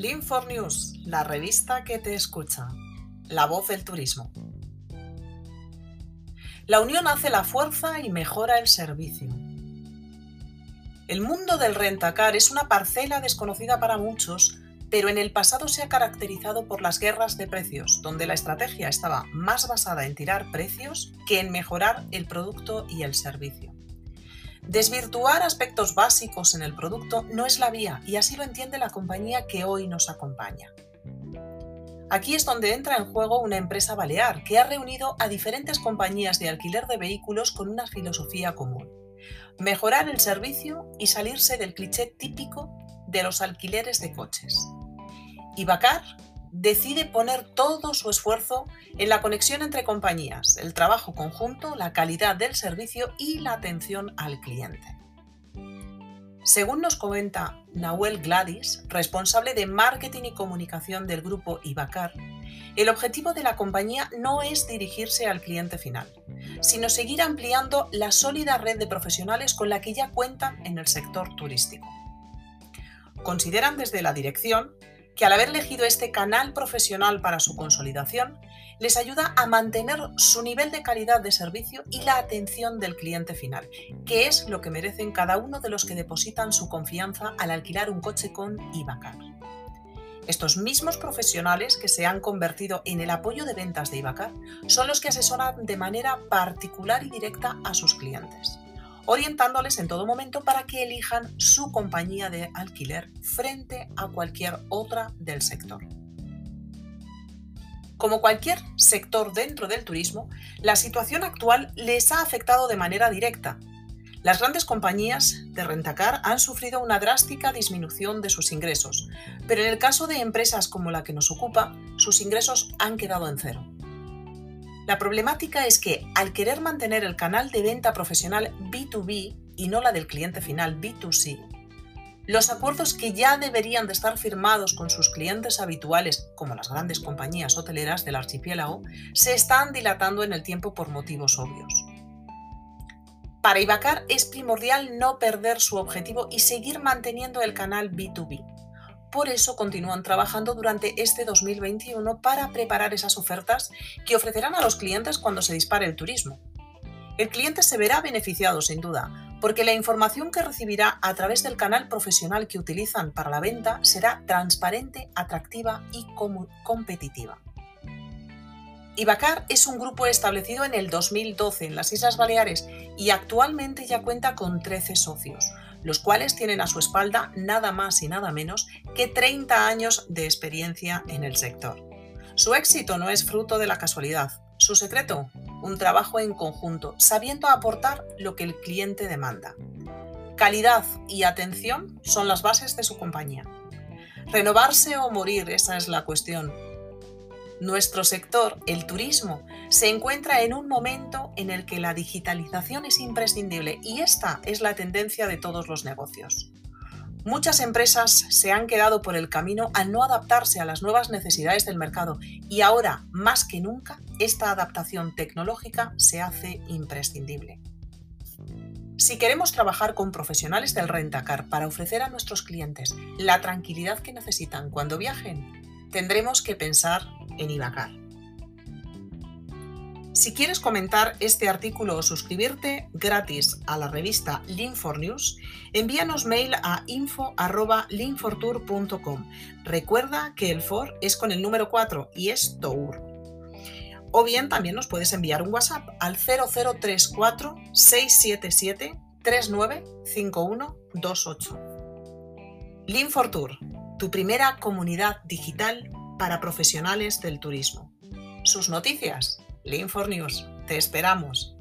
Lean for News, la revista que te escucha. La voz del turismo. La unión hace la fuerza y mejora el servicio. El mundo del rentacar es una parcela desconocida para muchos, pero en el pasado se ha caracterizado por las guerras de precios, donde la estrategia estaba más basada en tirar precios que en mejorar el producto y el servicio. Desvirtuar aspectos básicos en el producto no es la vía y así lo entiende la compañía que hoy nos acompaña. Aquí es donde entra en juego una empresa balear que ha reunido a diferentes compañías de alquiler de vehículos con una filosofía común. Mejorar el servicio y salirse del cliché típico de los alquileres de coches. Ibacar decide poner todo su esfuerzo en la conexión entre compañías, el trabajo conjunto, la calidad del servicio y la atención al cliente. Según nos comenta Nahuel Gladys, responsable de marketing y comunicación del grupo Ibacar, el objetivo de la compañía no es dirigirse al cliente final, sino seguir ampliando la sólida red de profesionales con la que ya cuentan en el sector turístico. Consideran desde la dirección que al haber elegido este canal profesional para su consolidación, les ayuda a mantener su nivel de calidad de servicio y la atención del cliente final, que es lo que merecen cada uno de los que depositan su confianza al alquilar un coche con Ibacar. Estos mismos profesionales que se han convertido en el apoyo de ventas de Ibacar son los que asesoran de manera particular y directa a sus clientes orientándoles en todo momento para que elijan su compañía de alquiler frente a cualquier otra del sector. Como cualquier sector dentro del turismo, la situación actual les ha afectado de manera directa. Las grandes compañías de rentacar han sufrido una drástica disminución de sus ingresos, pero en el caso de empresas como la que nos ocupa, sus ingresos han quedado en cero. La problemática es que al querer mantener el canal de venta profesional B2B y no la del cliente final B2C, los acuerdos que ya deberían de estar firmados con sus clientes habituales, como las grandes compañías hoteleras del archipiélago, se están dilatando en el tiempo por motivos obvios. Para Ibacar es primordial no perder su objetivo y seguir manteniendo el canal B2B. Por eso continúan trabajando durante este 2021 para preparar esas ofertas que ofrecerán a los clientes cuando se dispare el turismo. El cliente se verá beneficiado sin duda, porque la información que recibirá a través del canal profesional que utilizan para la venta será transparente, atractiva y competitiva. Ibacar es un grupo establecido en el 2012 en las Islas Baleares y actualmente ya cuenta con 13 socios, los cuales tienen a su espalda nada más y nada menos que 30 años de experiencia en el sector. Su éxito no es fruto de la casualidad. Su secreto, un trabajo en conjunto, sabiendo aportar lo que el cliente demanda. Calidad y atención son las bases de su compañía. Renovarse o morir, esa es la cuestión. Nuestro sector, el turismo, se encuentra en un momento en el que la digitalización es imprescindible y esta es la tendencia de todos los negocios. Muchas empresas se han quedado por el camino al no adaptarse a las nuevas necesidades del mercado y ahora, más que nunca, esta adaptación tecnológica se hace imprescindible. Si queremos trabajar con profesionales del rentacar para ofrecer a nuestros clientes la tranquilidad que necesitan cuando viajen, tendremos que pensar en Ibacar. Si quieres comentar este artículo o suscribirte gratis a la revista Lean4 News, envíanos mail a info.lean4tour.com. Recuerda que el for es con el número 4 y es Tour. O bien también nos puedes enviar un WhatsApp al 0034 677 395128. Lean4 Tour, tu primera comunidad digital para profesionales del turismo. Sus noticias, Lean4 News. Te esperamos.